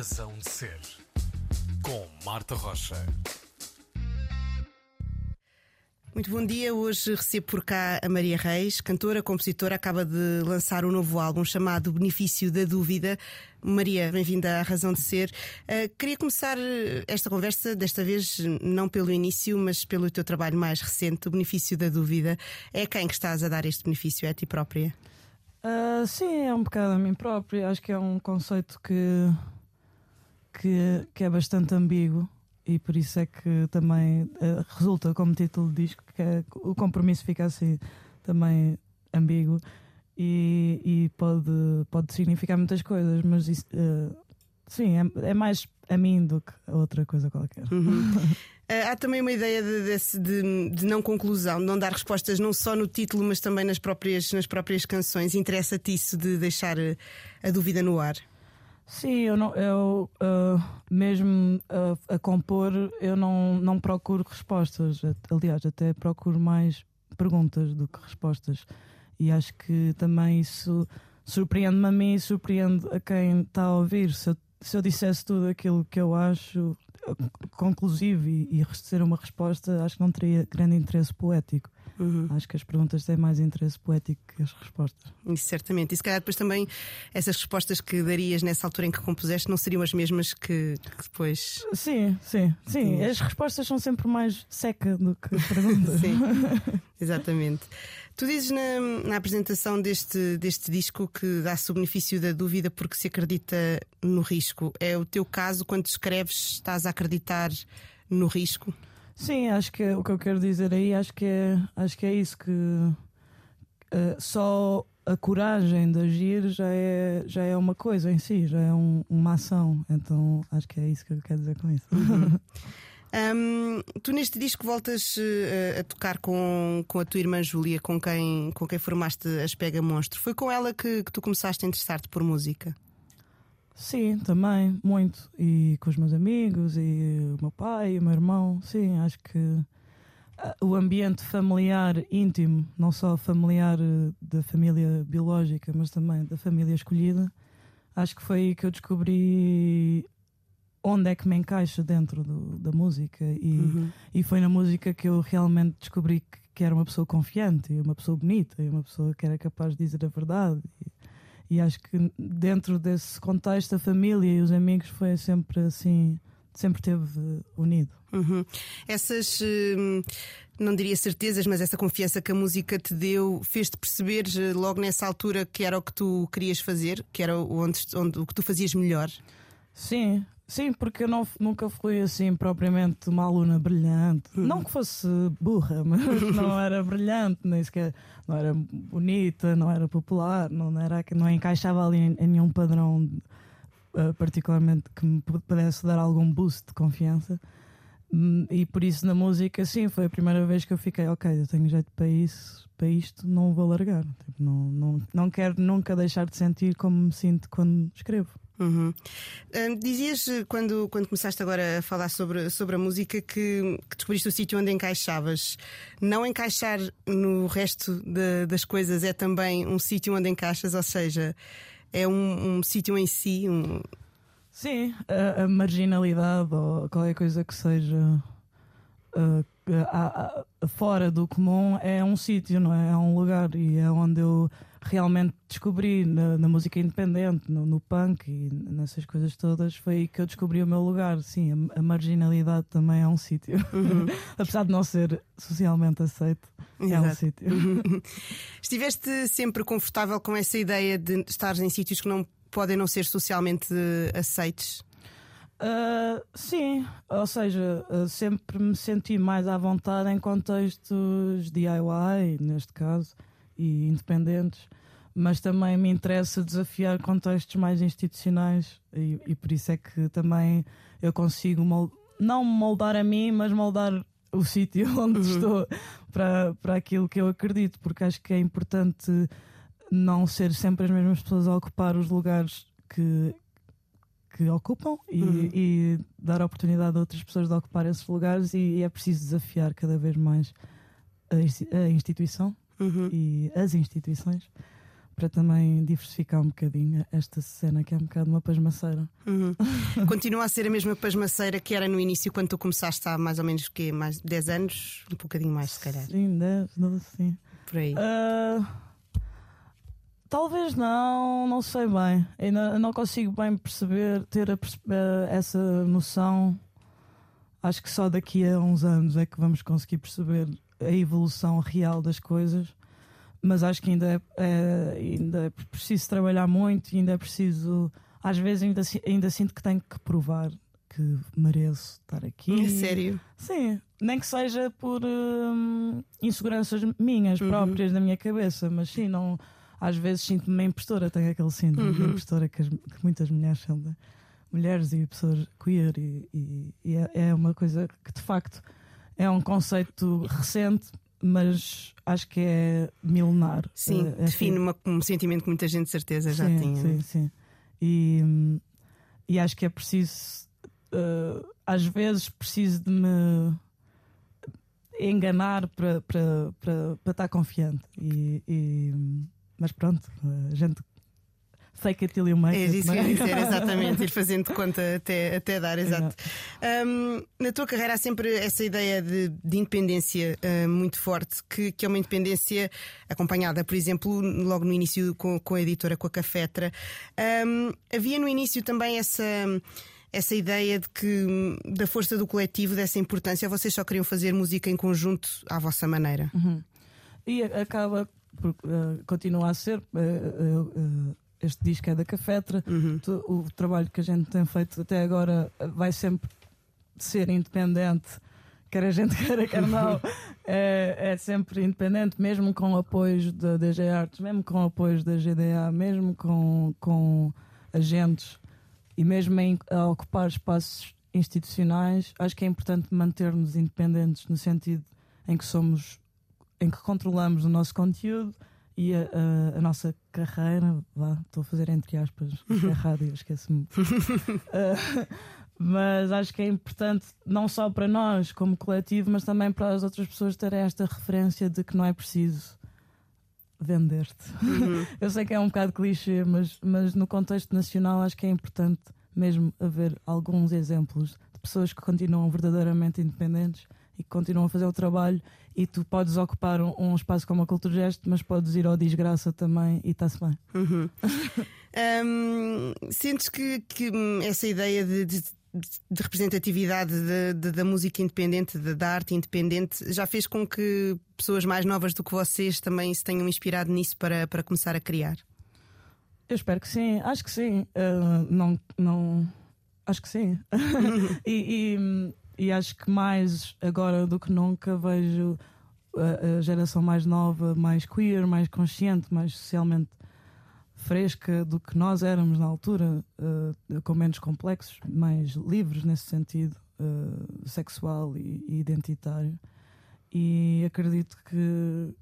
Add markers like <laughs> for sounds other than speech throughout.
Razão de Ser, com Marta Rocha. Muito bom dia. Hoje recebo por cá a Maria Reis, cantora, compositora, acaba de lançar um novo álbum chamado Benefício da Dúvida. Maria, bem-vinda à Razão de Ser. Uh, queria começar esta conversa, desta vez não pelo início, mas pelo teu trabalho mais recente, o Benefício da Dúvida. É a quem que estás a dar este benefício? É a ti própria? Uh, sim, é um bocado a mim própria. Acho que é um conceito que, que, que é bastante ambíguo e por isso é que também uh, resulta como título de disco que é, o compromisso fica assim também ambíguo e, e pode, pode significar muitas coisas, mas isso, uh, sim, é, é, mais a mim do que a outra coisa qualquer. Uhum. uh, <laughs> há também uma ideia de, de, de, não conclusão, de não dar respostas não só no título, mas também nas próprias, nas próprias canções. Interessa-te isso de deixar a dúvida no ar? Sim, eu, não, eu uh, mesmo uh, a compor, eu não, não procuro respostas. Aliás, até procuro mais perguntas do que respostas. E acho que também isso surpreende-me a mim e surpreende a quem está a ouvir. Se eu, se eu dissesse tudo aquilo que eu acho conclusivo e, e receber uma resposta, acho que não teria grande interesse poético. Uhum. Acho que as perguntas têm mais interesse poético que as respostas. Isso certamente. E se calhar depois também essas respostas que darias nessa altura em que compuseste não seriam as mesmas que, que depois. Sim, sim, sim. As respostas são sempre mais seca do que <laughs> perguntas. sim, exatamente. Tu dizes na, na, apresentação deste, deste disco que dá-se o benefício da dúvida porque se acredita no risco. É o teu caso, quando escreves, estás a acreditar no risco? Sim, acho que é, o que eu quero dizer aí acho que é, acho que é isso que uh, só a coragem de agir já é, já é uma coisa em si, já é um, uma ação. Então acho que é isso que eu quero dizer com isso. Uhum. <laughs> Um, tu neste disco voltas uh, a tocar com, com a tua irmã Júlia, com quem, com quem formaste as Pega Monstro. Foi com ela que, que tu começaste a interessar-te por música? Sim, também, muito. E com os meus amigos, e o meu pai, e o meu irmão. Sim, acho que ah, o ambiente familiar íntimo, não só familiar eh, da família biológica, mas também da família escolhida, acho que foi aí que eu descobri onde é que me encaixa dentro do, da música. E, uhum. e foi na música que eu realmente descobri que, que, era uma pessoa confiante, uma pessoa bonita, uma pessoa que era capaz de dizer a verdade. E, e acho que dentro desse contexto, a família e os amigos foi sempre assim, sempre teve unido. Uhum. Essas, hum, não diria certezas, mas essa confiança que a música te deu, fez-te perceber eh, logo nessa altura que era o que tu querias fazer, que era onde, onde o que tu fazias melhor? Sim, Sim, porque eu não, nunca fui assim propriamente uma aluna brilhante. Não que fosse burra, <laughs> mas não era brilhante, nem sequer não era bonita, não era popular, não, era, não encaixava ali em, nenhum padrão uh, particularmente que me pudesse dar algum boost de confiança. Um, e por isso na música, sim, foi a primeira vez que eu fiquei, ok, eu tenho jeito para isso, para isto, não vou largar. Tipo, não, não, não quero nunca deixar de sentir como me sinto quando escrevo. Uhum. dizias eh, quando, quando começaste agora a falar sobre, sobre a música que, que descobriste o sítio onde encaixavas. Não encaixar no resto de, das coisas é também um sítio onde encaixas, ou seja, é um, um sítio em si. Um... Sim, a, a, marginalidade ou qualquer coisa que seja. Uh, a, a, fora do comum é um sítio, não é? É um lugar e é onde eu realmente descobri na, na música independente, no, no, punk e nessas coisas todas, foi aí que eu descobri o meu lugar. Sim, a, a marginalidade também é um sítio. Uhum. <laughs> Apesar de não ser socialmente aceito, Exato. é um sítio. Uhum. <laughs> Estiveste sempre confortável com essa ideia de estar em sítios que não podem não ser socialmente aceitos? Uh, sim, ou seja, uh, sempre me senti mais à vontade em contextos DIY, neste caso, e independentes, mas também me interessa desafiar contextos mais institucionais e, e por isso é que também eu consigo mold... não moldar a mim, mas moldar o <laughs> sítio onde uhum. estou para, para aquilo que eu acredito, porque acho que é importante não ser sempre as mesmas pessoas a ocupar os lugares que, que ocupam e, uhum. e, dar a oportunidade a outras pessoas de ocupar esses lugares e, e é preciso desafiar cada vez mais a, a instituição uhum. e as instituições para também diversificar um bocadinho esta cena que é um bocado uma pasmaceira. Uhum. <laughs> Continua a ser a mesma pasmaceira que era no início quando tu começaste há mais ou menos que mais 10 anos, um bocadinho mais se calhar. Sim, 10, 12, sim. Por aí. Uh, talvez não, não sei bem. Ainda não consigo bem perceber, ter a, essa noção. Acho que só daqui a uns anos é que vamos conseguir perceber a evolução real das coisas mas acho que ainda é, é, ainda é preciso trabalhar muito e ainda é preciso. Às vezes ainda, ainda sinto que tenho que provar que mereço estar aqui. É sério? Sim, nem que seja por hum, inseguranças minhas uhum. próprias da minha cabeça, mas sim, não. Às vezes sinto-me uma impostora, tenho aquele síndrome uhum. de impostora que, as, que, muitas mulheres são de, mulheres e pessoas queer, e, e, e é, é uma coisa que de facto é um conceito recente, mas acho que é milenar. Sim, é, define uma, um sentimento que muita gente de certeza já sim, tinha. Sim, sim. E, e acho que é preciso, uh, às vezes, preciso de me enganar para estar confiante. E, e, mas pronto, a gente fake it till you make é it. isso que eu ia dizer, <laughs> exatamente, ir fazendo conta até, até dar, exato. Um, na tua carreira há sempre essa ideia de, de independência uh, muito forte, que, que é uma independência acompanhada, por exemplo, logo no início com, com a editora, com a Cafetra. Um, havia no início também essa essa ideia de que da força do coletivo, dessa importância, vocês só queriam fazer música em conjunto à vossa maneira. Uhum. E acaba por uh, continuar a ser. Uh, uh, este disco é da Cafetra. Uhum. O trabalho que a gente tem feito até agora vai sempre ser independente, quer a gente <laughs> queira, quer não. é, é sempre independente, mesmo com apoios da DG Arts, mesmo com apoios da GDA, mesmo com, com agentes e mesmo em, a ocupar espaços institucionais. Acho que é importante manter-nos independentes no sentido em que somos, em que controlamos o nosso conteúdo e a, a, a, nossa carreira, lá estou a fazer entre aspas, <laughs> é rádio, esqueço-me. uh, <laughs> mas acho que é importante, não só para nós como coletivo, mas também para as outras pessoas terem esta referência de que não é preciso vender-te. Uhum. <laughs> Eu sei que é um bocado clichê, mas, mas no contexto nacional acho que é importante mesmo haver alguns exemplos de pessoas que continuam verdadeiramente independentes e que continuam a fazer o trabalho e tu podes ocupar um, um espaço como a Cultura Gesto, mas podes ir ao Desgraça também e está-se bem. Uhum. <laughs> um, sentes que, que, essa ideia de, de, de representatividade de, de, da música independente, da arte independente, já fez com que pessoas mais novas do que vocês também se tenham inspirado nisso para, para começar a criar? Eu espero que sim, acho que sim. Uh, não, não, acho que sim. <laughs> E, e acho que mais agora do que nunca vejo a, a, geração mais nova, mais queer, mais consciente, mais socialmente fresca do que nós éramos na altura, uh, com menos complexos, mais livres nesse sentido, uh, sexual e, e, identitário. E acredito que.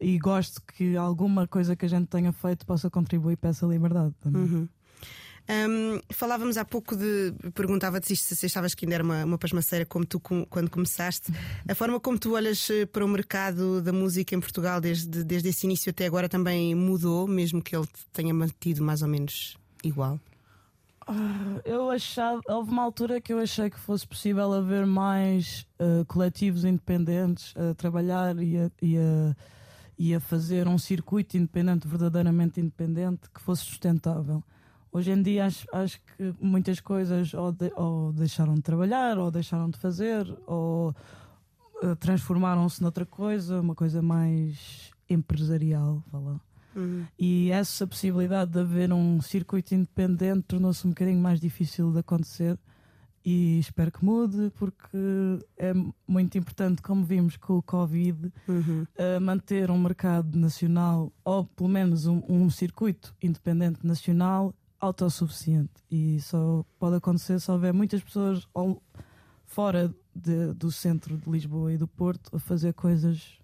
E gosto que alguma coisa que a gente tenha feito possa contribuir para essa liberdade também. Uhum. Um, falávamos há pouco de. Perguntava-te se se achavas que ainda era uma, uma pasmaceira como tu com, quando começaste. A forma como tu olhas eh, para o mercado da música em Portugal desde, desde esse início até agora também mudou, mesmo que ele tenha mantido mais ou menos igual? Uh, eu achava, houve uma altura que eu achei que fosse possível haver mais uh, coletivos independentes a trabalhar e a, e, a, e a fazer um circuito independente, verdadeiramente independente, que fosse sustentável. Hoje em dia acho, acho que muitas coisas ou, de, ou, deixaram de trabalhar, ou deixaram de fazer, ou uh, transformaram-se noutra coisa, uma coisa mais empresarial. Uhum. E essa possibilidade de haver um circuito independente tornou-se um bocadinho mais difícil de acontecer e espero que mude porque é muito importante, como vimos com o Covid, uhum. uh, manter um mercado nacional ou pelo menos um, um circuito independente nacional autossuficiente e só pode acontecer se houver muitas pessoas fora de, do centro de Lisboa e do Porto a fazer coisas.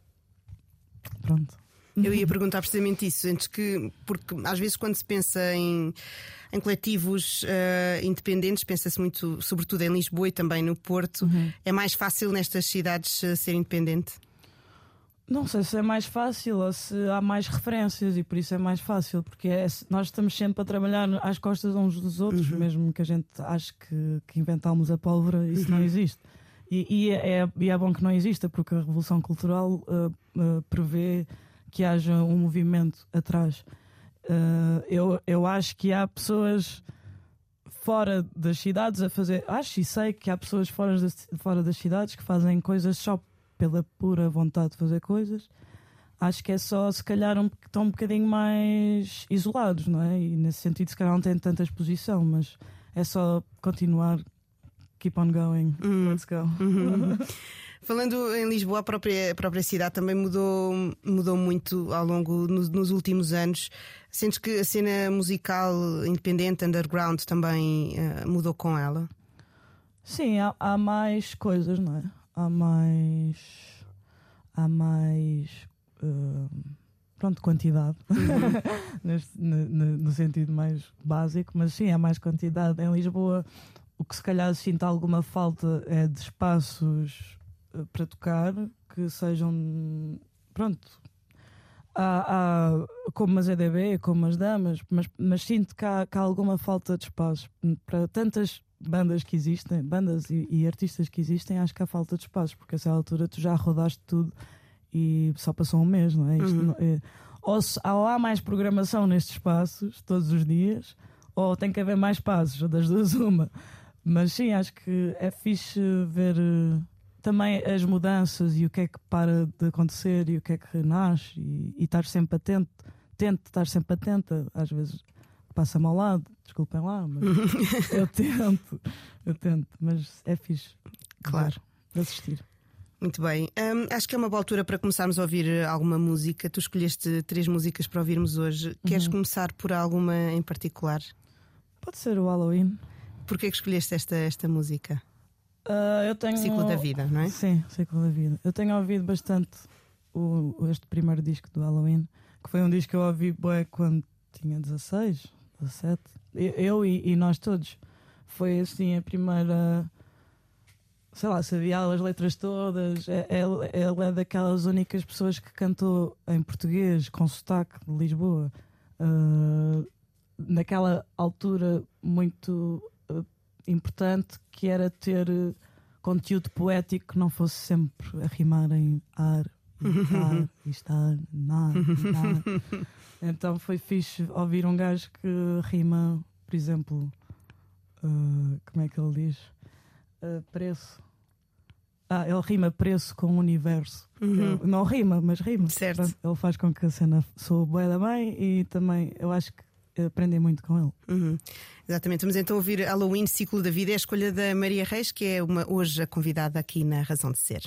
Pronto. Eu ia perguntar precisamente isso, antes que, porque às vezes quando se pensa em, em coletivos uh, independentes, pensa-se muito, sobretudo em Lisboa e também no Porto, uhum. é mais fácil nestas cidades uh, ser independente? Não sei se é mais fácil ou se há mais referências e por isso é mais fácil, porque é, nós estamos sempre a trabalhar às costas uns dos outros, uhum. mesmo que a gente ache que, que inventámos a pólvora, isso uhum. não existe. E, e, é, e, é, bom que não exista, porque a Revolução Cultural uh, uh, prevê que haja um movimento atrás. Uh, eu, eu acho que há pessoas fora das cidades a fazer. Acho e sei que há pessoas fora das, fora das cidades que fazem coisas só pela pura vontade de fazer coisas. Acho que é só, se calhar, um, estão um bocadinho mais isolados, não é? E nesse sentido, se calhar, não têm tanta exposição, mas é só continuar. Keep on going. Uhum. Let's go. Uhum. <laughs> Falando em Lisboa, a própria, a própria cidade também mudou, mudou muito ao longo nos, nos últimos anos. Sentes que a cena musical independente, underground, também uh, mudou com ela? Sim, há, há mais coisas, não é? Há mais. Há mais. Uh, pronto, quantidade, uhum. <laughs> Neste, no, no, sentido mais básico, mas sim, há mais quantidade. Em Lisboa, o que se calhar sinta alguma falta é de espaços uh, para tocar que sejam. Pronto, há, há, como as EDB, como as damas, mas, mas sinto que há, que há, alguma falta de espaço para tantas bandas que existem, bandas e, e, artistas que existem, acho que há falta de espaço, porque a essa altura tu já rodaste tudo e só passou um mês, não é? Uhum. não, é ou, se, ou há mais programação nestes espaços todos os dias, ou tem que haver mais passos, das duas uma. Mas sim, acho que é fixe ver também as mudanças e o que é que para de acontecer e o que é que renasce e, e estar sempre atento, tento estar sempre atenta, às vezes passa-me ao lado, desculpem lá, mas <laughs> eu tento, eu tento, mas é fixe. Claro. De assistir. Muito bem. Um, acho que é uma boa altura para começarmos a ouvir alguma música. Tu escolheste três músicas para ouvirmos hoje. Queres uhum. começar por alguma em particular? Pode ser o Halloween. Porquê que escolheste esta, esta música? Uh, eu tenho... Ciclo da vida, não é? Sim, ciclo da vida. Eu tenho ouvido bastante o, este primeiro disco do Halloween, que foi um disco que eu ouvi bué, quando tinha 16, 17. Eu, eu e, e, nós todos. Foi assim a primeira. Sei lá, sabia as letras todas. É, é, ele é daquelas únicas pessoas que cantou em português, com sotaque de Lisboa. Uh, naquela altura muito importante que era ter eh, conteúdo poético que não fosse sempre a rimar em ar, e ar, e estar, nar, nar. Então foi fixe ouvir um gajo que rima, por exemplo, uh, como é que ele diz? Uh, preço. Ah, ele rima preço com o universo. Uhum. Não rima, mas rima. Certo. Ele faz com que a cena sou boa da mãe e também eu acho que aprendem muito com ele. Uhum. Exatamente. Vamos então ouvir Halloween, Ciclo da Vida, é a escolha da Maria Reis, que é uma, hoje a convidada aqui na Razão de Ser.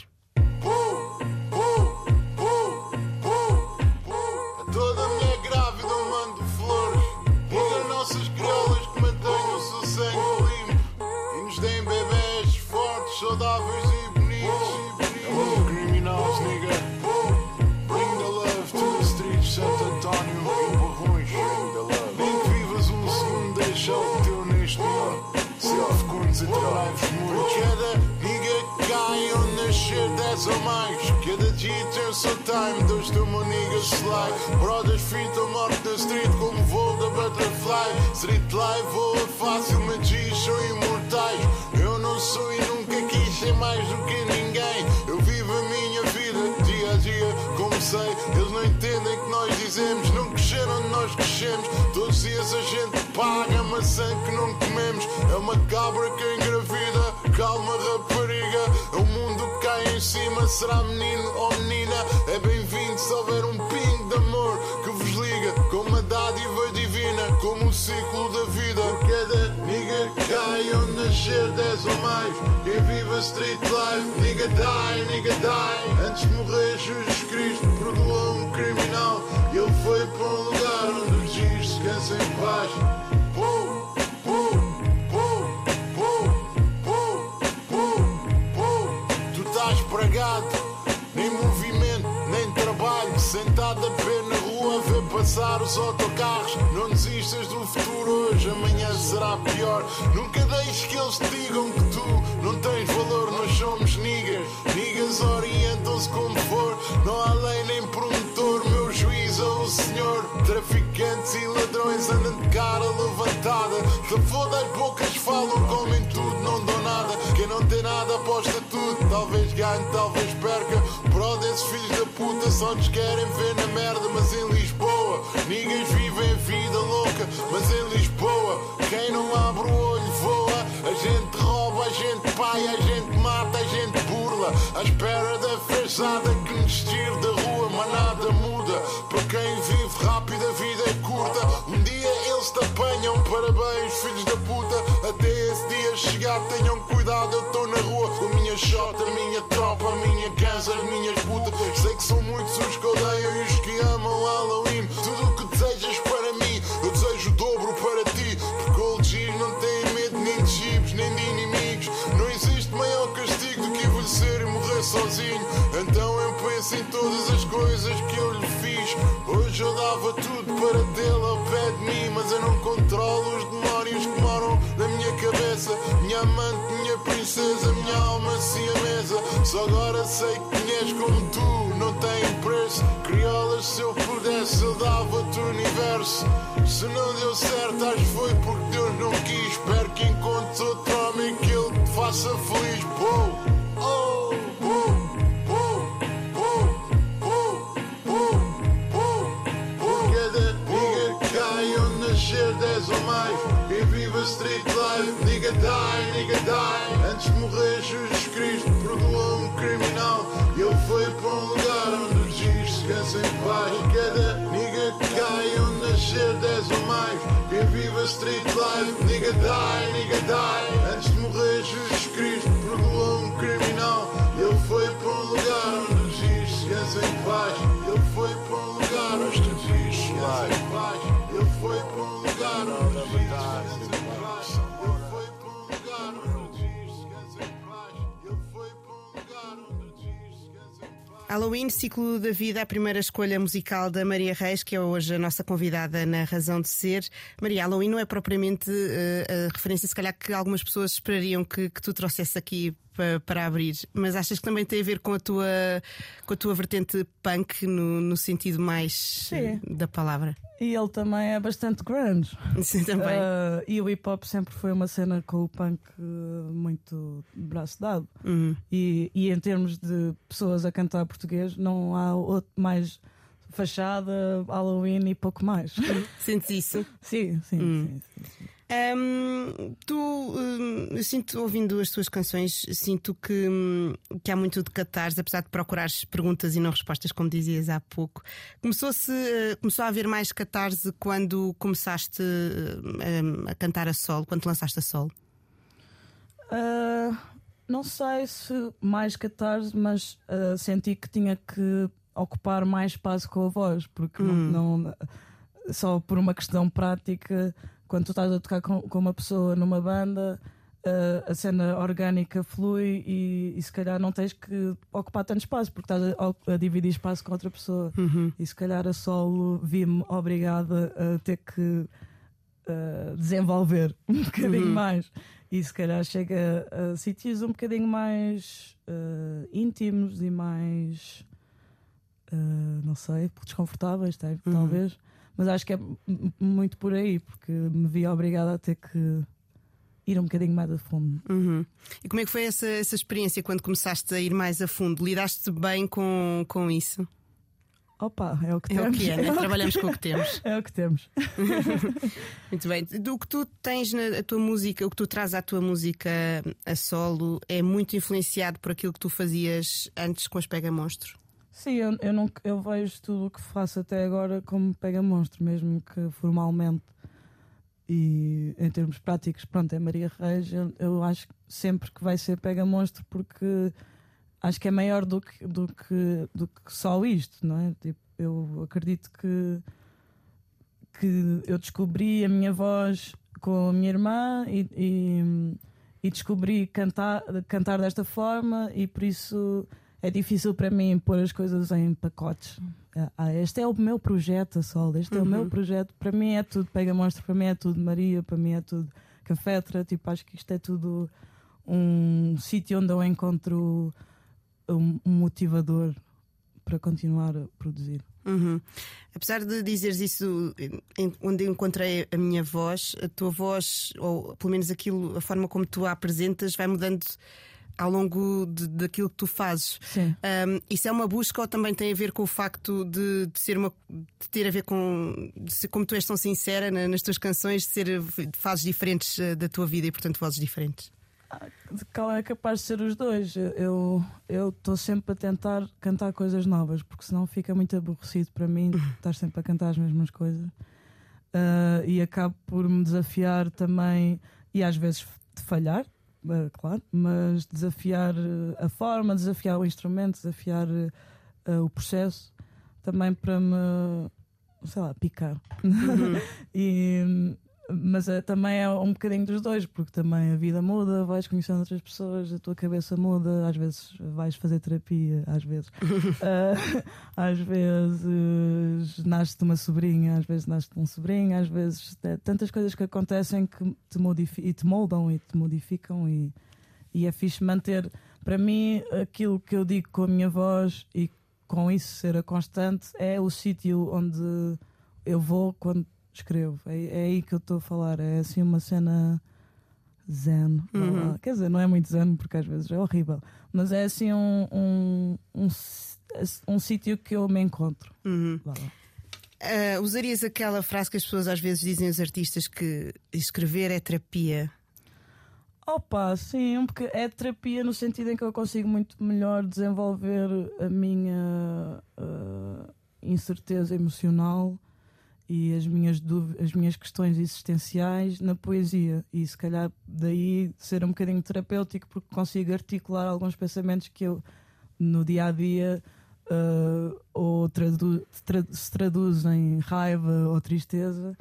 Mais ou mais. Cada dia tem o seu time, dois de uma nigga slide. Brothers morte na street como voo da butterfly. Street life voa fácil, magias são imortais. Eu não sou e nunca quis ser mais do que ninguém. Eu vivo a minha vida dia a dia, como sei. Eles não que dizemos, não cresceram nós crescemos. Todos os dias a gente paga a maçã que não comemos. É uma cabra que engravida, calma rapariga. É um mundo cima será menino ou menina. É bem-vindo se houver um pingo de amor como o ciclo da vida. Cada nigga cai onde nascer 10 ou mais. Quem vive a street life, nigga die, nigga die. Antes de morrer, Jesus Cristo perdoou um criminal. E ele foi para um lugar onde os dias descansam em paz. Oh, oh. empregado, nem movimento, nem trabalho. Sentado a passar os autocarros. Não desistas do futuro hoje, amanhã será pior. Nunca deixes que eles te digam que tu não tens valor nos somos niggas. Niggas orientam-se como for, não há lei nem promotor. Meu juiz é o senhor. Traficantes e ladrões andam de cara levantada. Se foda as bocas falam, comem tudo, não dão nada. Quem não tem nada aposta tudo, talvez ganhe, talvez À espera da fechada que nos tire da rua, mas nada muda. Para quem vive rápido, a vida é curta. Um dia eles te apanham, parabéns, filhos da puta. Até esse dia chegar, tenham cuidado, eu estou na rua a minha shota, a minha tropa, a minha ganza, as minhas putas. Sei que são muitos os que odeiam e os que amam Halloween. Tudo que sozinho. Então eu penso em todas as coisas que eu lhe fiz. Hoje eu dava tudo para tê-la ao pé de mim, mas eu não controlo os demónios que moram na minha cabeça. Minha amante, minha princesa, minha alma siamesa. Só agora sei que mulheres como tu não têm preço. Criolas, se eu pudesse, eu dava-te o universo. Se não deu certo, acho que foi porque Deus não quis. Espero que encontres outro homem que ele te faça feliz. Bow, oh, nascer 10 ou mais E viva street life, nigga die, nigga die. Antes de morrer Jesus Cristo perdoou um criminal. E ele foi para um lugar onde os dias em paz. Cada nigga que cai onde nascer 10 ou mais E viva street life, nigga die, nigga die. Antes de morrer Jesus Cristo perdoou um criminal. E ele foi para um lugar onde os dias em paz. Ele foi para um lugar onde os dias em paz Halloween, ciclo da vida, a primeira escolha musical da Maria Reis, que é hoje a nossa convidada na Razão de Ser. Maria, Halloween não é propriamente eh, a referência, se calhar, que algumas pessoas esperariam que, que tu trouxesse aqui pa- para abrir, mas achas que também tem a ver com a tua, com a tua vertente punk no, no sentido mais Sim. da palavra? E ele também é bastante grunge. <laughs> Sim, também. Ah, e o hip hop sempre foi uma cena com o punk eh, muito braço dado. Uhum. E, e em termos de pessoas a cantar português, não há outro mais fachada, Halloween e pouco mais. <laughs> Sentes isso? sim, sim, Hum. sim, sim, sim. Hum, tu, hum, eu sinto, ouvindo as tuas canções, sinto que, hum, que há muito de catarse, apesar de procurares perguntas e não respostas, como dizias há pouco. Começou-se, eh, começou a haver mais catarse quando começaste hum, a cantar a solo, quando te lançaste a solo? Ah, não sei se mais catarse, mas ah, senti que tinha que ocupar mais espaço com a voz, porque não, não- só por uma questão prática, quando tu estás a tocar com, com uma pessoa numa banda. ah, a cena orgânica flui e, e se calhar não tens que ocupar tanto espaço porque estás a, a dividir espaço com outra pessoa. E se calhar a solo vi-me obrigada a ter que uh, desenvolver <laughs> um bocadinho mais. E se calhar chega a, sítios um bocadinho mais uh, íntimos e mais uh, não sei, desconfortáveis tal- talvez mas acho que é muito por aí porque me vi obrigada a ter que ir um bocadinho mais a fundo Uhum. E como é que foi essa, essa experiência quando começaste a ir mais a fundo? Lidaste bem com, com isso? opa, é o que É o que é, né? <laughs> o que- Trabalhamos com o que <laughs> temos. é o que temos <laughs> Muito bem. Do que tu tens na tua música, o que tu traz à tua música a solo é muito influenciado por aquilo que tu fazias antes com as Pega Monstro. Sim, eu, eu, não, eu vejo tudo o que faço até agora como pega monstro, mesmo que formalmente e em termos práticos, pronto, é Maria Reis. Eu, eu acho sempre que vai ser pega monstro porque acho que é maior do que, do que, do que só isto, não é? Tipo, eu acredito que, que eu descobri a minha voz com a minha irmã e, e, e descobri cantar, cantar desta forma e por isso é difícil para mim pôr as coisas em pacotes. Ah, este é o meu projeto, Sol, este é o meu projeto. Para mim é tudo Pega Monstro, para mim é tudo Maria, para mim é tudo Cafetra. Tipo, acho que isto é tudo um sítio onde eu encontro um, motivador para continuar a produzir. Uhum. Apesar de dizeres isso, onde encontrei a minha voz, a tua voz, ou pelo menos aquilo, a forma como tu a apresentas, vai mudando ao longo de, daquilo que tu fazes. Um, isso é uma busca ou também tem a ver com o facto de, de ser uma de ter a ver com ser, como tu és tão sincera na, nas tuas canções, de ser de fases diferentes uh, da tua vida e portanto vozes diferentes? É capaz de ser os dois. Eu estou sempre a tentar cantar coisas novas, porque senão fica muito aborrecido para mim <laughs> estar sempre a cantar as mesmas coisas. Uh, e acabo por me desafiar também, e às vezes de falhar, claro, mas desafiar a forma, desafiar o instrumento, desafiar uh, o processo, também para me, sei lá, picar. Uhum. <laughs> e mas é, também é um bocadinho dos dois, porque também a vida muda, vais conhecendo outras pessoas, a tua cabeça muda, às vezes vais fazer terapia, às vezes. uh, <laughs> às vezes nasce-te uma sobrinha, às vezes nasce-te um sobrinho, às vezes é, tantas coisas que acontecem que te, e te moldam e te modificam e, e é fixe manter. Para mim, aquilo que eu digo com a minha voz e com isso ser a constante é o sítio onde eu vou quando escrevo. É, é aí que eu estou a falar. É assim uma cena zen. Uhum. Quer dizer, não é muito zen porque às vezes é horrível. Mas é assim um, um, um, um sítio que eu me encontro. Uhum. Uh, usarias aquela frase que as pessoas às vezes dizem os artistas que escrever é terapia? Opa, sim, porque é terapia no sentido em que eu consigo muito melhor desenvolver a minha uh, incerteza emocional e as minhas dúvidas, as minhas questões existenciais na poesia. E se calhar daí ser um bocadinho terapêutico porque consigo articular alguns pensamentos que eu no dia a dia uh, ou tradu tra se traduzem em raiva ou tristeza.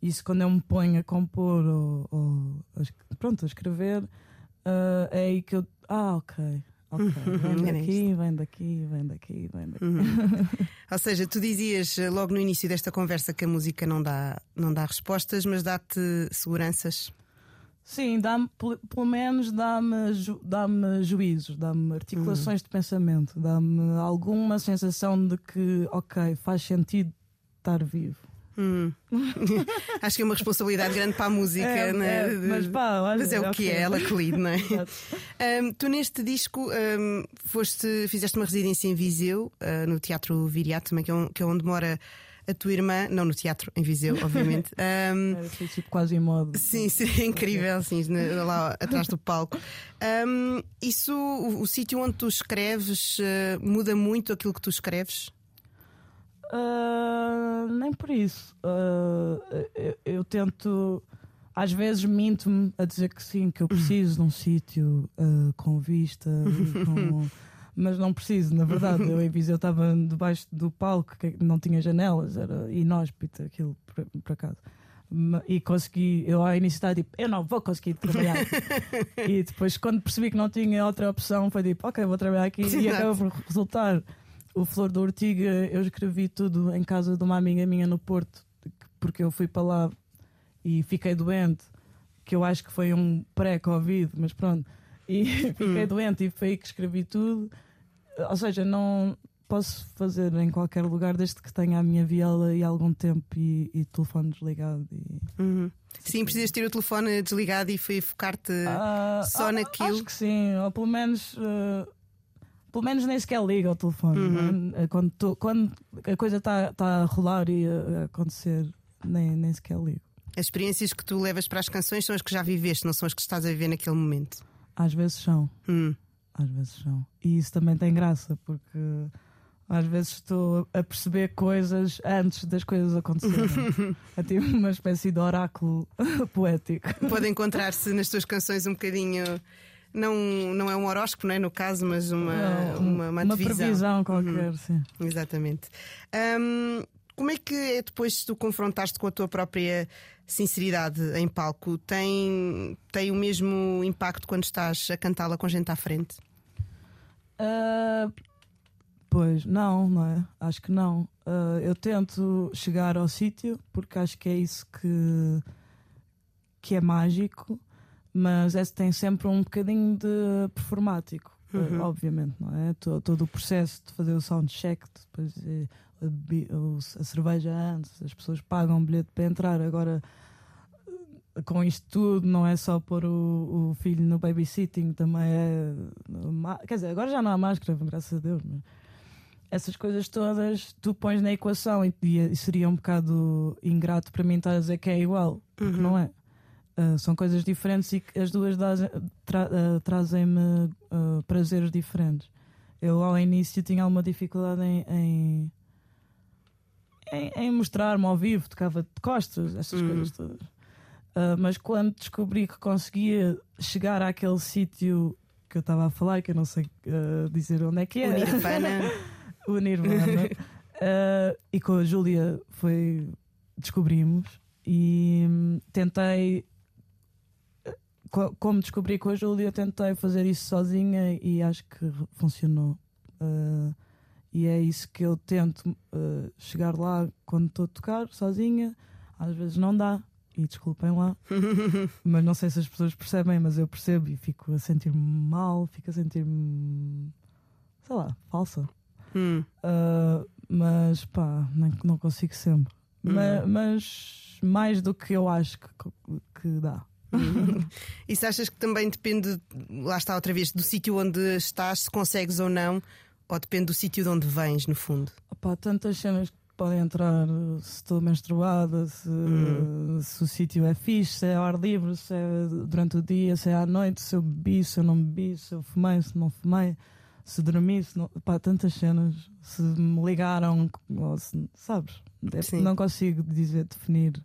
Isso quando eu me ponho a compor ou, ou pronto a escrever uh, é aí que eu ah ok Ok, <laughs> vem daqui, vem daqui, vem daqui, vem daqui. Uhum. <laughs> Ou seja, tu dizias eh, logo no início desta conversa que a música não dá, não dá respostas, mas dá-te seguranças. Sim, dá pelo menos dá-me ju, dá juízos, dá-me articulações uhum. de pensamento, dá-me alguma sensação de que, ok, faz sentido estar vivo. Hum. <laughs> Acho que é uma responsabilidade grande para a música, é, né? é, mas, pá, olha, mas é o que é, ela que lida, não é? <laughs> um, tu neste disco um, foste, fizeste uma residência em Viseu, uh, no Teatro Viriato, também, que é, um, que é onde mora a tua irmã, não no teatro, em Viseu, obviamente. <laughs> Um, é, tipo quase em modo. Sim, seria incrível, assim, lá atrás do palco. Um, isso, o, o sítio onde tu escreves, uh, muda muito aquilo que tu escreves? Uh, nem por isso. Uh, eu, eu, tento. Às vezes minto-me a dizer que sim, que eu preciso de um sítio uh, com vista, com... <laughs> mas não preciso, na verdade. Eu em Viseu estava debaixo do palco, que não tinha janelas, era inóspito aquilo, por, por acaso e consegui, eu ao início estava tipo, eu não vou conseguir trabalhar. <laughs> e depois, quando percebi que não tinha outra opção, foi tipo, ok, vou trabalhar aqui e acaba por resultar o Flor da Ortiga, eu escrevi tudo em casa de uma amiga minha no Porto, porque eu fui para lá e fiquei doente, que eu acho que foi um pré-Covid, mas pronto. E <laughs> fiquei hum. doente e foi aí que escrevi tudo. Ou seja, não posso fazer em qualquer lugar desde que tenha a minha viola e algum tempo e, e telefone desligado. E... Uhum. Sim, precisas ter o telefone desligado e focar-te uh, só ah, naquilo. Acho que sim, ou pelo menos. Uh, pelo menos nem sequer liga o telefone. Uhum. É? Quando, tu, quando, a coisa está tá a rolar e a, a, acontecer, nem, nem sequer ligo. As experiências que tu levas para as canções são as que já viveste, não são as que estás a viver naquele momento. Às vezes são. Hum. Às vezes são. E isso também tem graça, porque às vezes estou a perceber coisas antes das coisas acontecerem. <laughs> é tipo uma espécie de oráculo <laughs> poético. Pode encontrar-se nas tuas canções um bocadinho não, não é um horóscopo, não é no caso, mas uma, não, uma, uma, uma previsão qualquer, uhum. sim. Exatamente. Um, como é que é depois de tu confrontaste com a tua própria sinceridade em palco? Tem, tem o mesmo impacto quando estás a cantá-la com gente à frente? Uh, pois, não, não é? Acho que não. Uh, eu tento chegar ao sítio porque acho que é isso que, que é mágico mas esse tem sempre um bocadinho de performático, eh, Uhum. obviamente, não é? To- Todo o processo de fazer o soundcheck, depois eh, a, a cerveja antes, as pessoas pagam um bilhete para entrar, agora eh, com isto tudo, não é só pôr o, o filho no babysitting, também é. Quer dizer, agora já não há máscara, graças a Deus, mas essas coisas todas tu pões na equação e, e seria um bocado ingrato para mim estar a dizer que é igual, porque Uhum. não é. Uh, são coisas diferentes e que as duas tra- uh, trazem-me uh, prazeres diferentes. Eu ao início tinha alguma dificuldade em, em, em, em mostrar-me ao vivo, tocava de costas, estas Uhum. coisas todas. Uh, mas quando descobri que conseguia chegar àquele sítio que eu estava a falar, que eu não sei uh, dizer onde é que O é, Nirvana. <laughs> o Nirvana. Uh, e com a Júlia foi. descobrimos e hum, tentei. Co- Como descobri com a Júlia, tentei fazer isso sozinha e acho que funcionou. Uh, e é isso que eu tento uh, chegar lá quando estou a tocar sozinha. Às vezes não dá, e desculpem lá, <laughs> mas não sei se as pessoas percebem, mas eu percebo e fico a sentir-me mal, fico a sentir-me. sei lá, falsa. Hum. Uh, mas pá, não, não consigo sempre. Ma- Mas, mais do que eu acho que, que dá. E se achas que também depende, lá está outra vez, do sítio onde estás, se consegues ou não, ou depende do sítio de onde vens, no fundo? Opá, tantas cenas que podem entrar, se estou menstruada, se, se o sítio é fixe, se é ao ar livre, se é durante o dia, se é à noite, se eu bebi, se eu não bebi, se eu fumei, se não fumei, se dormi, se não. Pá, tantas cenas, se me ligaram, se- sabes? Sim. não consigo dizer, definir.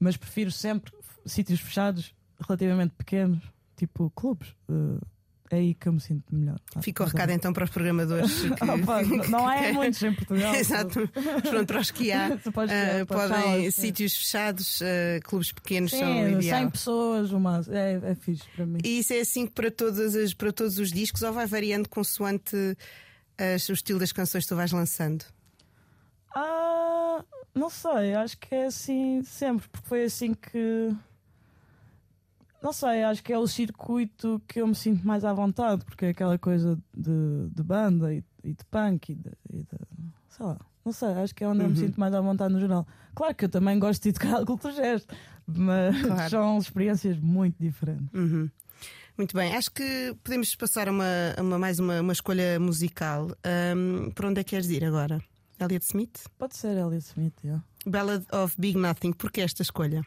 Mas prefiro sempre sítios fechados, relativamente pequenos, tipo clubes. Eh, é aí que eu me sinto melhor. Fica o recado então para os programadores. <laughs> Que... Opa, <laughs> não é muitos em Portugal. <laughs> Exato. Pronto, para os que há. Para podem, sim. sítios fechados, ah, clubes pequenos são Sim, 100 ideal. pessoas, uma, é, é fixe para mim. E isso é assim para, todas as, para todos os discos ou vai variando consoante as- o estilo das canções que tu vais lançando? Ah, não sei, acho que é assim sempre, porque foi assim que. Não sei, acho que é o circuito que eu me sinto mais à vontade, porque é aquela coisa de, de banda e, e de punk e de, e de- Sei lá, não sei, acho que é onde eu me sinto mais à vontade no geral. Claro que eu também gosto de tocar culto gesto, mas Claro. são experiências muito diferentes. Uhum. Muito bem, acho que podemos passar a uma, uma- mais uma, uma escolha musical. Ahm, para onde é que queres ir agora? Elliot Smith? Pode ser Elliot Smith, yeah. Ballad of Big Nothing. Porquê esta escolha?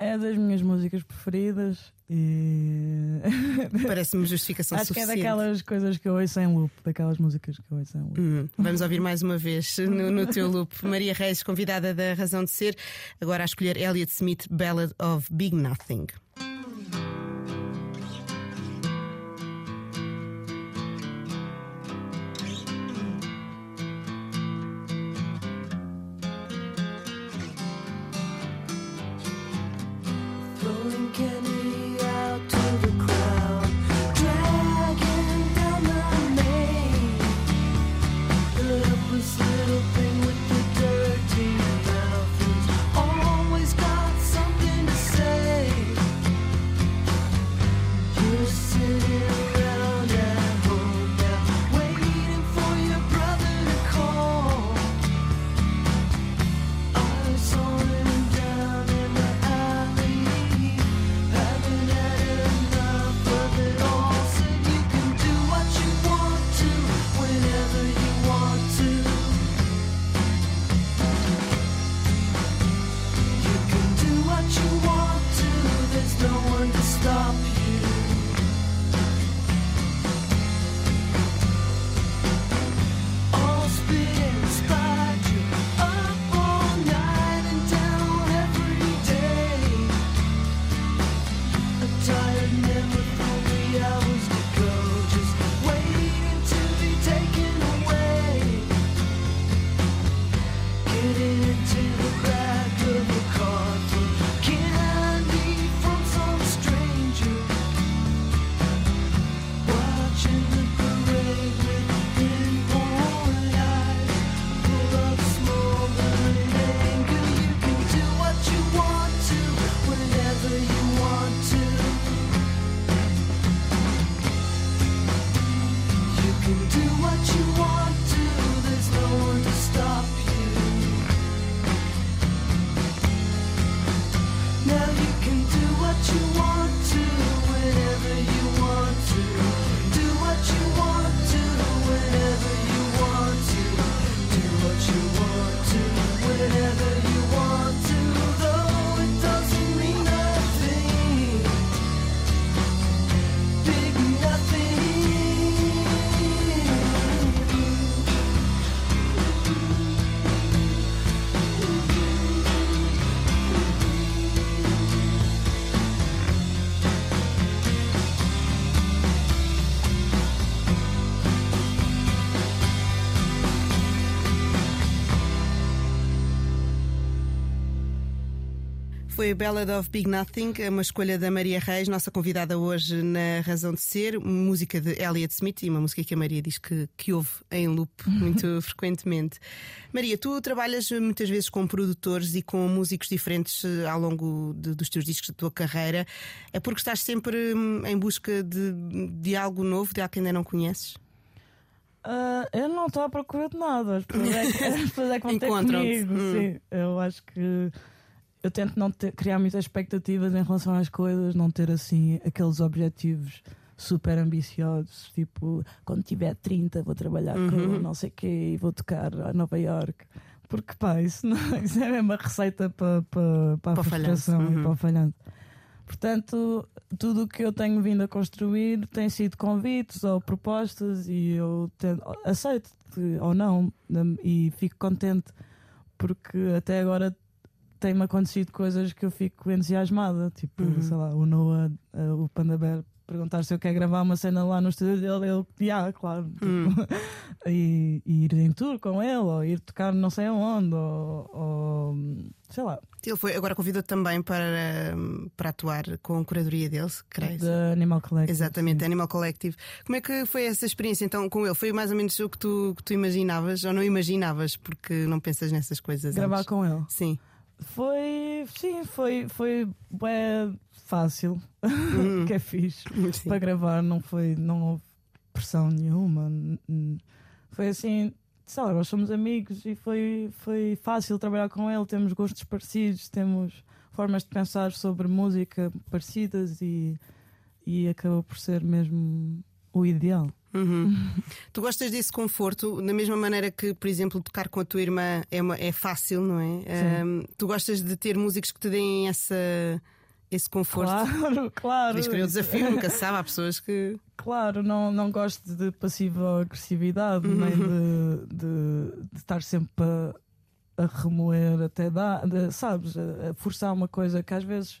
é das minhas músicas preferidas e. <laughs> Parece-me justificação Acho que é suficiente. daquelas coisas que eu ouço em loop, daquelas músicas que eu ouço em loop. Hum, Vamos ouvir mais uma vez no, no teu loop. <laughs> Maria Reis, convidada da Razão de Ser, agora a escolher Elliot Smith, Ballad of Big Nothing. Foi a Ballad of Big Nothing, uma escolha da Maria Reis, nossa convidada hoje na Razão de Ser, música de Elliott Smith e uma música que a Maria diz que, que ouve em loop <laughs> muito frequentemente. Maria, tu trabalhas muitas vezes com produtores e com músicos diferentes eh, ao longo de- dos teus discos da tua carreira. É porque estás sempre hum, em busca de, de algo novo, de algo que ainda não conheces? Ah, eu não estou à procura de nada. As pessoas é que, <laughs> as pessoas é que vão ter comigo. Hum. Sim, eu acho que eu tento não ter- criar muitas expectativas em relação às coisas, não ter assim aqueles objetivos super ambiciosos, tipo quando tiver 30 vou trabalhar Uhum. com não sei o quê e vou tocar a Nova York. Porque pá, isso, não, <laughs> isso é mesmo a receita para, para, para a frustração Uhum. e para o falhanço. Portanto, tudo o que eu tenho vindo a construir tem sido convites ou propostas e eu tento- aceito ou não e fico contente porque até agora tem-me acontecido coisas que eu fico entusiasmada, tipo, Uhum. sei lá, o Noah, eh, o Panda Bear perguntar se eu quero gravar uma cena lá no estúdio dele, ele, yeah, claro, tipo, Hum. <laughs> e, e ir em tour com ele, ou ir tocar não sei aonde, ou, ou sei lá, Ele foi, agora convidou também para, hum, para atuar com a curadoria dele, creio. da Animal Collective. Exatamente, sim. Animal Collective. Como é que foi essa experiência então com ele? Foi mais ou menos o que tu, que tu imaginavas ou não imaginavas porque não pensas nessas coisas? Gravar antes? com ele. Sim. Foi, sim, foi, foi bué fácil, Uhum. <laughs> que é fixe. Sim. Para gravar não foi, não houve pressão nenhuma. Foi assim, sei lá, nós somos amigos e foi, foi fácil trabalhar com ele. Temos gostos parecidos, temos formas de pensar sobre música parecidas e, e acabou por ser mesmo o ideal. Uhum. Tu gostas desse conforto, da mesma maneira que, por exemplo, tocar com a tua irmã é, uma- é fácil, não é? Tu gostas de ter músicos que te deem essa, esse conforto? Claro, <laughs> claro. Queres querer o desafio, nunca sabe. Há pessoas que. Claro, não, não gosto de passiva agressividade, nem de, de, de estar sempre a, a remoer até dar, sabes, a forçar uma coisa que às vezes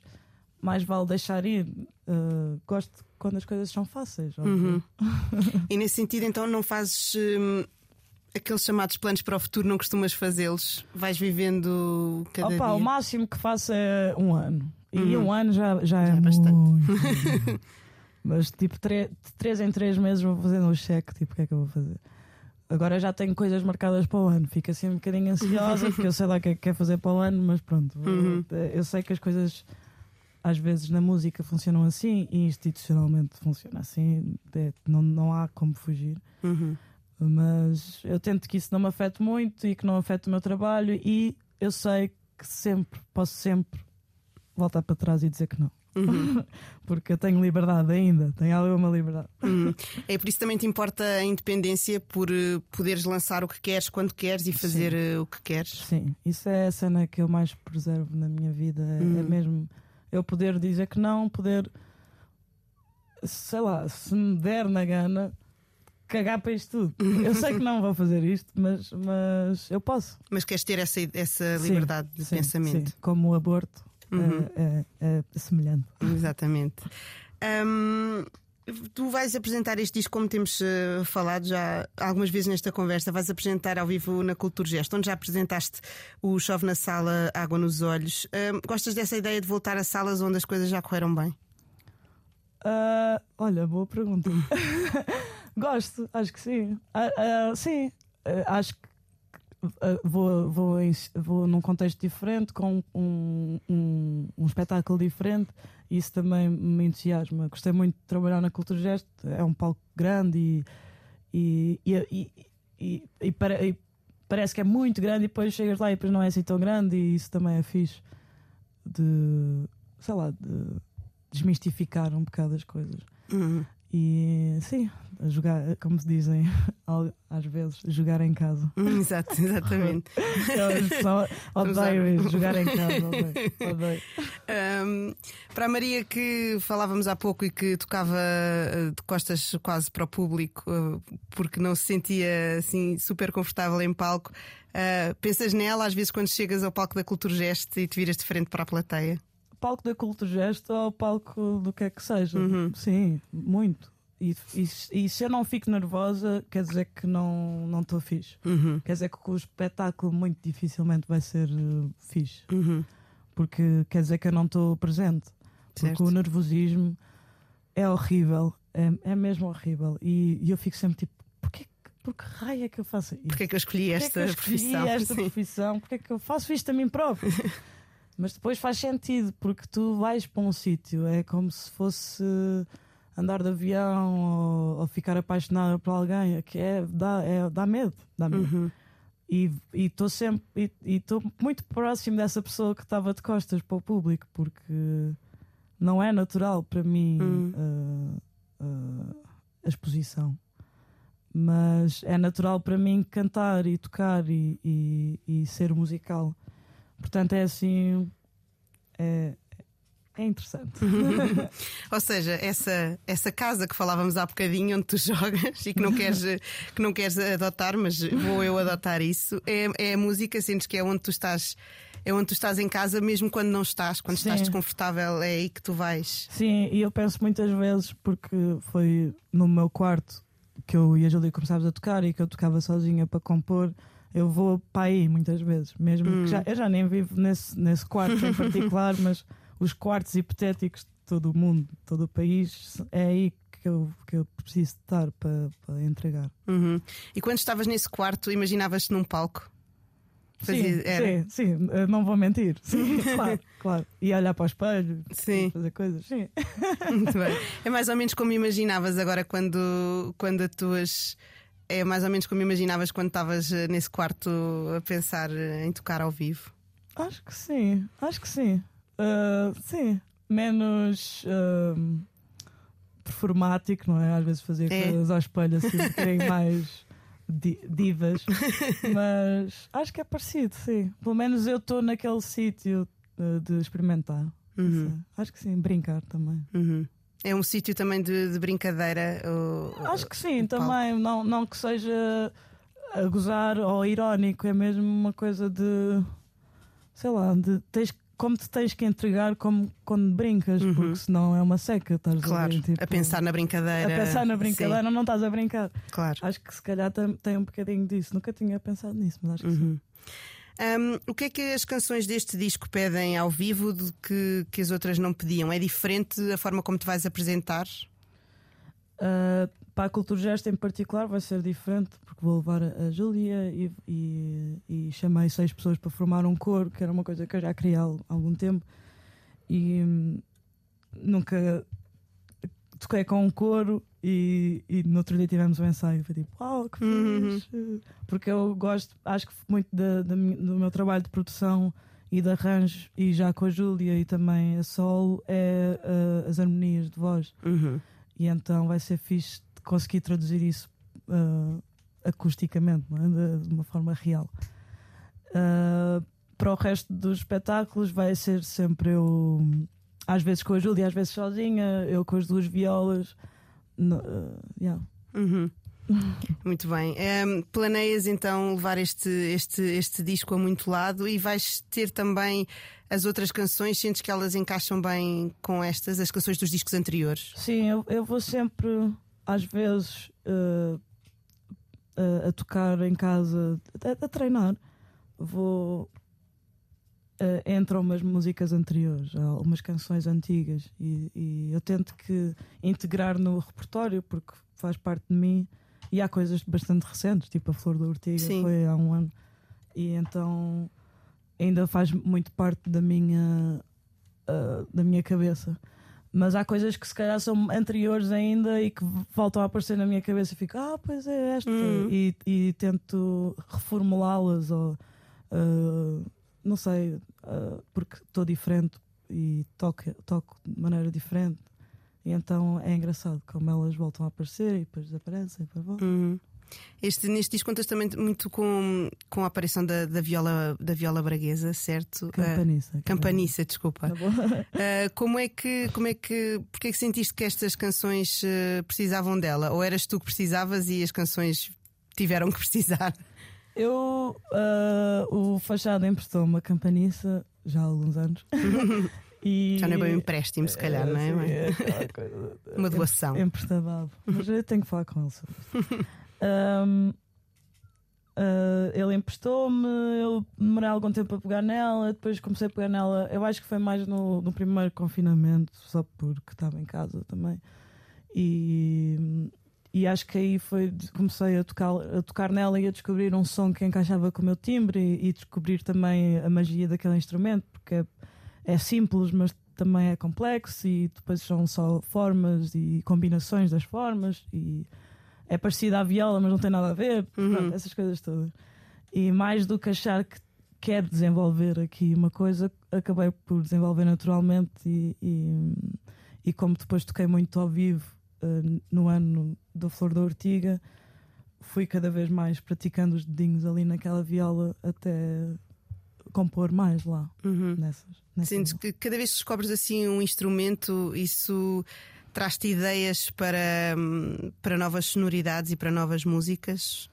mais vale deixar ir. Uh, gosto quando as coisas são fáceis. Uhum. <laughs> E nesse sentido, então, não fazes hum, aqueles chamados planos para o futuro, não costumas fazê-los? Vais vivendo cada Opa, dia. o máximo que faço é um ano. E Uhum. um ano já, já, Já é é, bastante. muito. <laughs> Mas tipo, de três em três meses vou fazendo o cheque. Tipo, o que é que eu vou fazer? Agora já tenho coisas marcadas para o ano. Fico assim um bocadinho ansiosa porque eu sei lá o que é que quer fazer para o ano, mas pronto. Uhum. Eu sei que as coisas às vezes na música funcionam assim e institucionalmente funciona assim. É, não, não há como fugir. Uhum. Mas eu tento que isso não me afete muito e que não afete o meu trabalho e eu sei que sempre, posso sempre voltar para trás e dizer que não. Uhum. <laughs> Porque eu tenho liberdade ainda, tenho alguma liberdade. Uhum. É por isso também te importa a independência por eh, poderes lançar o que queres quando queres e fazer eh, o que queres. Sim, isso é a cena que eu mais preservo na minha vida. É, é Uhum. mesmo eu poder dizer que não, poder, sei lá, se me der na gana, cagar para isto tudo. Eu sei que não vou fazer isto, mas, mas eu posso. Mas queres ter essa, essa Sim, liberdade de Sim, pensamento. sim. Como o aborto Uhum. é, é- é semelhante. Exatamente. Hum, tu vais apresentar este disco, como temos eh, falado já algumas vezes nesta conversa, vais apresentar ao vivo na Cultura Gesto, onde já apresentaste o Chove na Sala, Água nos Olhos. Hum, gostas dessa ideia de voltar a salas onde as coisas já correram bem? Ah, olha, boa pergunta. <laughs> Gosto, acho que sim. Ah, ah, sim, acho que vou, vou, vou num contexto diferente, com um, um espetáculo diferente, e isso também me entusiasma. Gostei muito de trabalhar na Cultura Gesto, é um palco grande e, e, e, e- e e parece que é muito grande, e depois chegas lá e depois não é assim tão grande, e isso também é fixe. De sei lá, de desmistificar um bocado as coisas. Uhum. E sim, jogar, como se dizem <laughs> às vezes, jogar em casa. <laughs> Hum, Exato, exatamente. <laughs> Odeio jogar em casa. Odeio. odeio. Um, para a Maria que falávamos há pouco e que tocava uh, de costas quase para o público uh, porque não se sentia assim super confortável em palco, uh, pensas nela às vezes quando chegas ao palco da Cultura Gesto e te viras de frente para a plateia? Palco da Culto Gesto ou palco do que é que seja. Sim, muito. E, e, e se eu não fico nervosa, quer dizer que não não estou fixe. Uhum. Quer dizer que o espetáculo muito dificilmente vai ser uh, fixe. Uhum. Porque quer dizer que eu não estou presente. Porque Certo. o nervosismo é horrível. É, é mesmo horrível. E, e eu fico sempre tipo, porquê, que- por que raio é que eu faço isto? Porque é que eu escolhi Porquê é esta que eu escolhi profissão? esta profissão? Porque é que eu faço isto a mim próprio? <laughs> Mas depois faz sentido, porque tu vais para um sítio, é como se fosse andar de avião ou, ou ficar apaixonada por alguém, que é, dá, é, dá medo. Dá medo. Uhum. E estou sempre e estou muito próximo dessa pessoa que estava de costas para o público, porque não é natural para mim Hum. uh, uh, a exposição. Mas é natural para mim cantar e tocar e, e, e ser musical. Portanto, é assim. É, é interessante. <laughs> Ou seja, essa, essa casa que falávamos há bocadinho onde tu <laughs> jogas e que não queres, que não queres adotar, mas vou eu adotar isso, é, é a música, sentes que é onde tu estás. É onde tu estás em casa, mesmo quando não estás, quando estás Sim. desconfortável, é aí que tu vais. Sim, e eu penso muitas vezes, porque foi no meu quarto que eu e a Júlia começámos a tocar e que eu tocava sozinha para compor. Eu vou para aí muitas vezes, mesmo Hum. que já, eu já nem vivo nesse, nesse quarto em particular, <laughs> mas os quartos hipotéticos de todo o mundo, todo o país, é aí que eu, que eu preciso estar para, para entregar. Uhum. E quando estavas nesse quarto, imaginavas-te num palco? Sim, Fazia- era. sim, sim, não vou mentir. <laughs> Sim, claro, claro. E olhar para o espelho, Sim. fazer coisas. Sim. Muito bem. É mais ou menos como imaginavas agora quando, quando atuas. É mais ou menos como imaginavas quando estavas eh, nesse quarto a pensar eh, em tocar ao vivo. Acho que sim, acho que sim. Ah, sim, menos ahm, performático, não é? Às vezes fazer É. coisas ao espelho assim, <laughs> bocadinho mais di- divas, <laughs> mas acho que é parecido, sim. Pelo menos eu estou naquele sítio de experimentar. Uhum. Acho que sim, brincar também. Uhum. É um sítio também de, de brincadeira. o- Acho que sim, palco. também. Não, não que seja a gozar ou irónico, é mesmo uma coisa de. Sei lá, de tens, como te tens que entregar como quando brincas, Uhum. porque senão é uma seca. Estás Claro, ali, tipo, a pensar na a brincadeira. pensar na brincadeira, não estás a brincar. Claro. Acho que se calhar tem, tem um bocadinho disso. Nunca tinha pensado nisso, mas acho que sim. Um, o que é que as canções deste disco pedem ao vivo do que, que as outras não pediam? É diferente a forma como te vais apresentar? Uh, para a Cultura Gesto em particular vai ser diferente, porque vou levar a Júlia e, e, e chamei seis pessoas para formar um coro, que era uma coisa que eu já queria há al- algum tempo, e hum, nunca toquei com um coro e, e no outro dia tivemos um ensaio. Foi tipo, uau, que Uhum. fixe! Porque eu gosto, acho que muito da- da mi- do meu trabalho de produção e de arranjo, e já com a Júlia e também a solo, é uh, as harmonias de voz. Uhum. E então vai ser fixe conseguir traduzir isso ah, acusticamente, é? de, de uma forma real. Ah, para o resto dos espetáculos vai ser sempre eu, às vezes com a Júlia, às vezes sozinha, eu com as duas violas. No, ah, yeah. Uhum. Muito bem. Ehm, planeias então levar este, este, este disco a muito lado e vais ter também as outras canções, sentes que elas encaixam bem com estas, as canções dos discos anteriores? Sim, eu, eu vou sempre, às vezes, ah, ah, a tocar em casa, a, a treinar. Vou. Ah, entram umas músicas anteriores, há umas canções antigas, e, e eu tento que integrar no repertório, porque faz parte de mim. E há coisas bastante recentes, tipo a Flor da Ortiga, Sim. foi há um ano, e então ainda faz muito parte da minha, ah, da minha cabeça mas há coisas que se calhar são anteriores ainda e que voltam a aparecer na minha cabeça e fico, ah, pois é esta, Uhum. e, e tento reformulá-las ou ah, não sei, ah, porque estou diferente e toco, toco de maneira diferente. E então é engraçado como elas voltam a aparecer e depois desaparecem e depois voltam. Uhum. Este, neste disco contas também muito com, com a aparição da, da, viola, da viola braguesa, certo? Campaniça. Ah, campaniça, desculpa. Tá? <laughs> Ah, como é que, como é que, porque é que sentiste que estas canções eh, precisavam dela? Ou eras tu que precisavas e as canções tiveram que precisar? Eu, ah, o Fachada emprestou uma campaniça já há alguns anos. <laughs> E- Já não é bem um empréstimo, se calhar, não é? sim, é coisa- Uma doação. Emprestado. <laughs> Mas eu tenho que falar com ele sobre isso. <laughs> Ahm, ah, ele emprestou-me, eu demorei algum tempo a pegar nela, depois comecei a pegar nela. Eu acho que foi mais no, no primeiro confinamento, só porque estava em casa também. E, e acho que aí foi comecei a tocar, a tocar nela e a descobrir um som que encaixava com o meu timbre e, e descobrir também a magia daquele instrumento, porque é, é simples, mas também é complexo e depois são só formas e combinações das formas e é parecida à viola, mas não tem nada a ver. Uhum. Pronto, essas coisas todas. E mais do que achar que quero desenvolver aqui uma coisa, acabei por desenvolver naturalmente e, e, e como depois toquei muito ao vivo eh, no ano da Flor da Ortiga, fui cada vez mais praticando os dedinhos ali naquela viola até compor mais lá Uhum. nessas. nessas Sentes que cada vez que descobres assim um instrumento, isso traz-te ideias para, hum, para novas sonoridades e para novas músicas?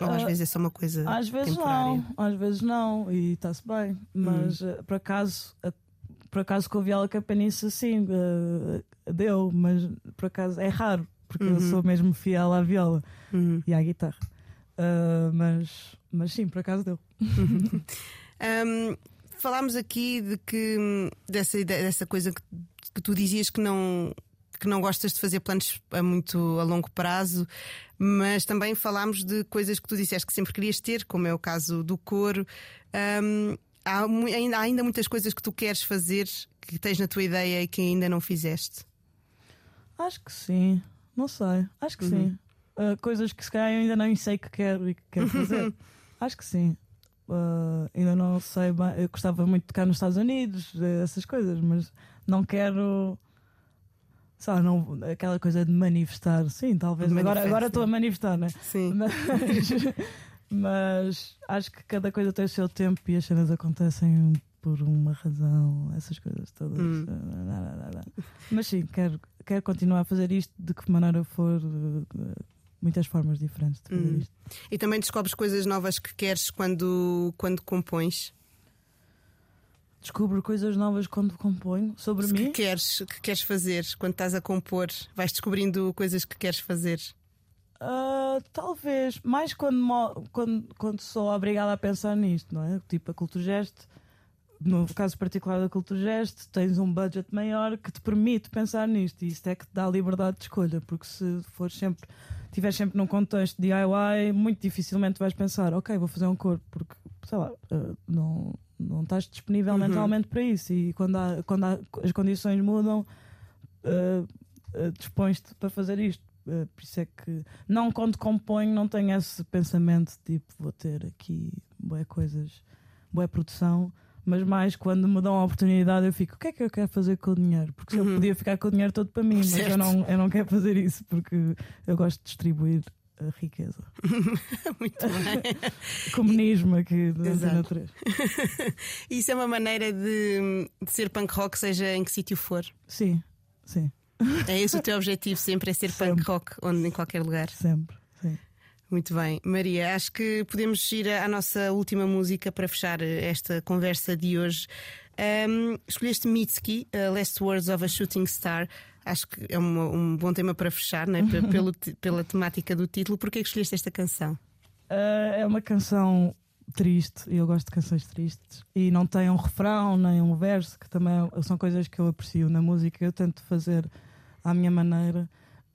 Ou às Ah, vezes é só uma coisa Às vezes temporária? não, às vezes não, e está-se bem. Mas Hum. eh, por acaso, por acaso com a viola capaniça sim, eh, deu, mas por acaso é raro, porque eu Uhum. sou mesmo fiel à viola Uhum. e à guitarra. Ah, mas, mas sim, por acaso deu. <laughs> Hum, falámos aqui de que dessa, ideia- dessa coisa que, que tu dizias que não que não gostas de fazer planos a muito a longo prazo, mas também falámos de coisas que tu disseste que sempre querias ter, como é o caso do coro. Hum, há, ainda, muitas coisas que tu queres fazer que tens na tua ideia e que ainda não fizeste. Acho que sim, não sei, acho que Uhum. sim. Ah, coisas que se calhar eu ainda nem sei que quero e que quero fazer. <laughs> acho que sim. Ah, ainda não sei bem. Eu gostava muito de tocar nos Estados Unidos, eh, essas coisas, mas não quero. Sabe, não, aquela coisa de manifestar, sim, talvez. Agora, agora estou a manifestar, né? Sim. Mas, <laughs> <laughs> mas acho que cada coisa tem o seu tempo e as cenas acontecem por uma razão, essas coisas todas. Hum. Mas sim, quero, quero continuar a fazer isto de que maneira for, muitas formas diferentes de fazer Hum. isto. E também descobres coisas novas que queres quando, quando compões. Descubro coisas novas quando componho sobre que mim. queres, que queres fazer quando estás a compor? Vais descobrindo coisas que queres fazer. Ah, talvez, mais quando, quando, quando sou obrigada a pensar nisto, não é? Tipo, a Culturgest, no caso particular da Culturgest, tens um budget maior que te permite pensar nisto e isto é que te dá liberdade de escolha, porque se for sempre, estiveres sempre num contexto DIY, muito dificilmente vais pensar, ok, vou fazer um corpo, porque, sei lá, ah, não, não estás disponível Uhum. mentalmente para isso e quando, há, quando há- as condições mudam, ah, dispões-te para fazer isto. Uh, por isso é que não quando componho não tenho esse pensamento tipo vou ter aqui boas coisas, boa produção, mas mais quando me dão a oportunidade eu fico, o que é que eu quero fazer com o dinheiro? Porque se Uhum. eu podia ficar com o dinheiro todo para mim, mas Certo. eu não, eu não quero fazer isso porque eu gosto de distribuir a riqueza. <laughs> Muito bem. <laughs> Comunismo aqui da Exato. Antena <laughs> 3. Isso é uma maneira de, de ser punk rock, seja em que sítio for. Sim, sim, É esse o teu objetivo, sempre é ser punk Sempre. rock, onde, em qualquer lugar. sempre. Sim. Muito bem. Maria, acho que podemos ir à nossa última música para fechar eh, esta conversa de hoje. Ahm, escolheste Mitski, uh, Last Words of a Shooting Star. Acho que é uma- um bom tema para fechar, né? Pe- <laughs> Pelo, pela temática do título. Porquê que escolheste esta canção? Uh, é uma canção triste e eu gosto de canções tristes e não tem um refrão nem um verso que também são coisas que eu aprecio na música eu tento fazer à minha maneira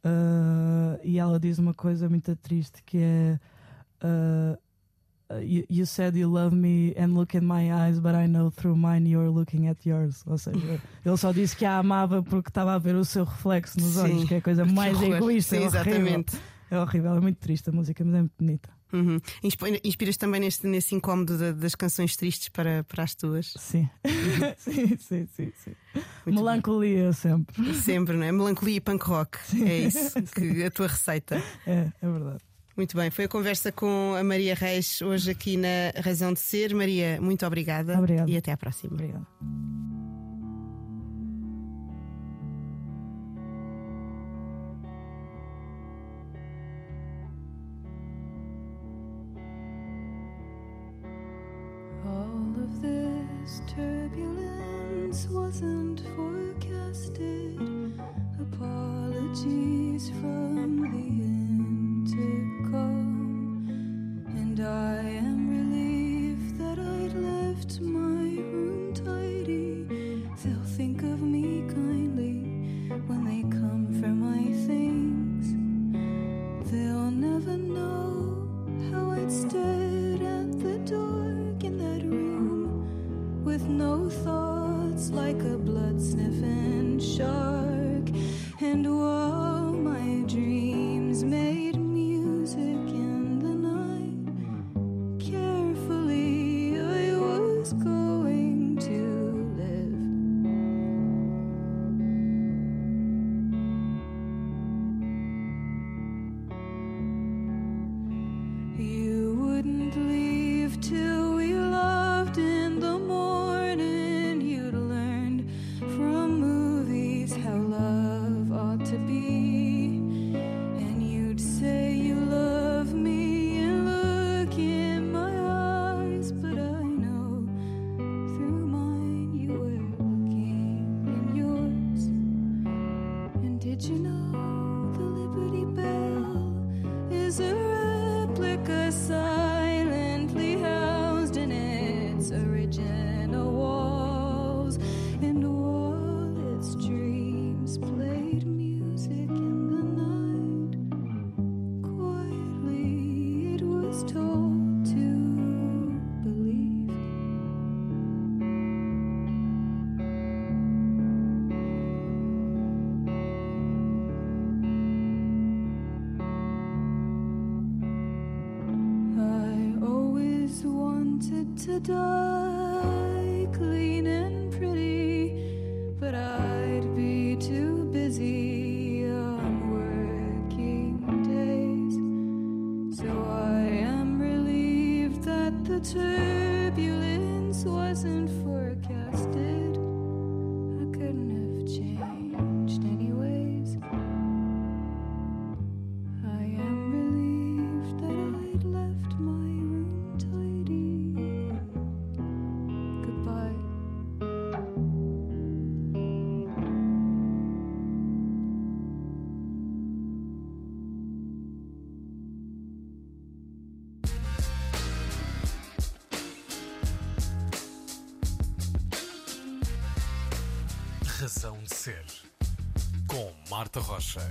Uh, e ela diz uma coisa muito triste que é uh, you, you said you love me and look in my eyes but I know through mine you're looking at yours ou seja, <laughs> ele só disse que a amava porque estava a ver o seu reflexo nos Sim. olhos que é a coisa <laughs> mais egoísta Sim, é horrível. exatamente. é horrível, é muito triste a música mas é muito bonita Uhum. Inspiras também neste, nesse incómodo de, das canções tristes para, para as tuas? Sim. Uhum. <laughs> sim, sim, sim, sim. Melancolia bem. sempre. Sempre, não é? Melancolia e punk rock. Sim. É isso, que, a tua receita. É, é verdade. Muito bem, foi a conversa com a Maria Reis hoje aqui na Razão de Ser. Maria, muito obrigada. Obrigada. E até à próxima. Obrigada. Turbulence wasn't forecasted. Apologies from is a replica sign. Rocha.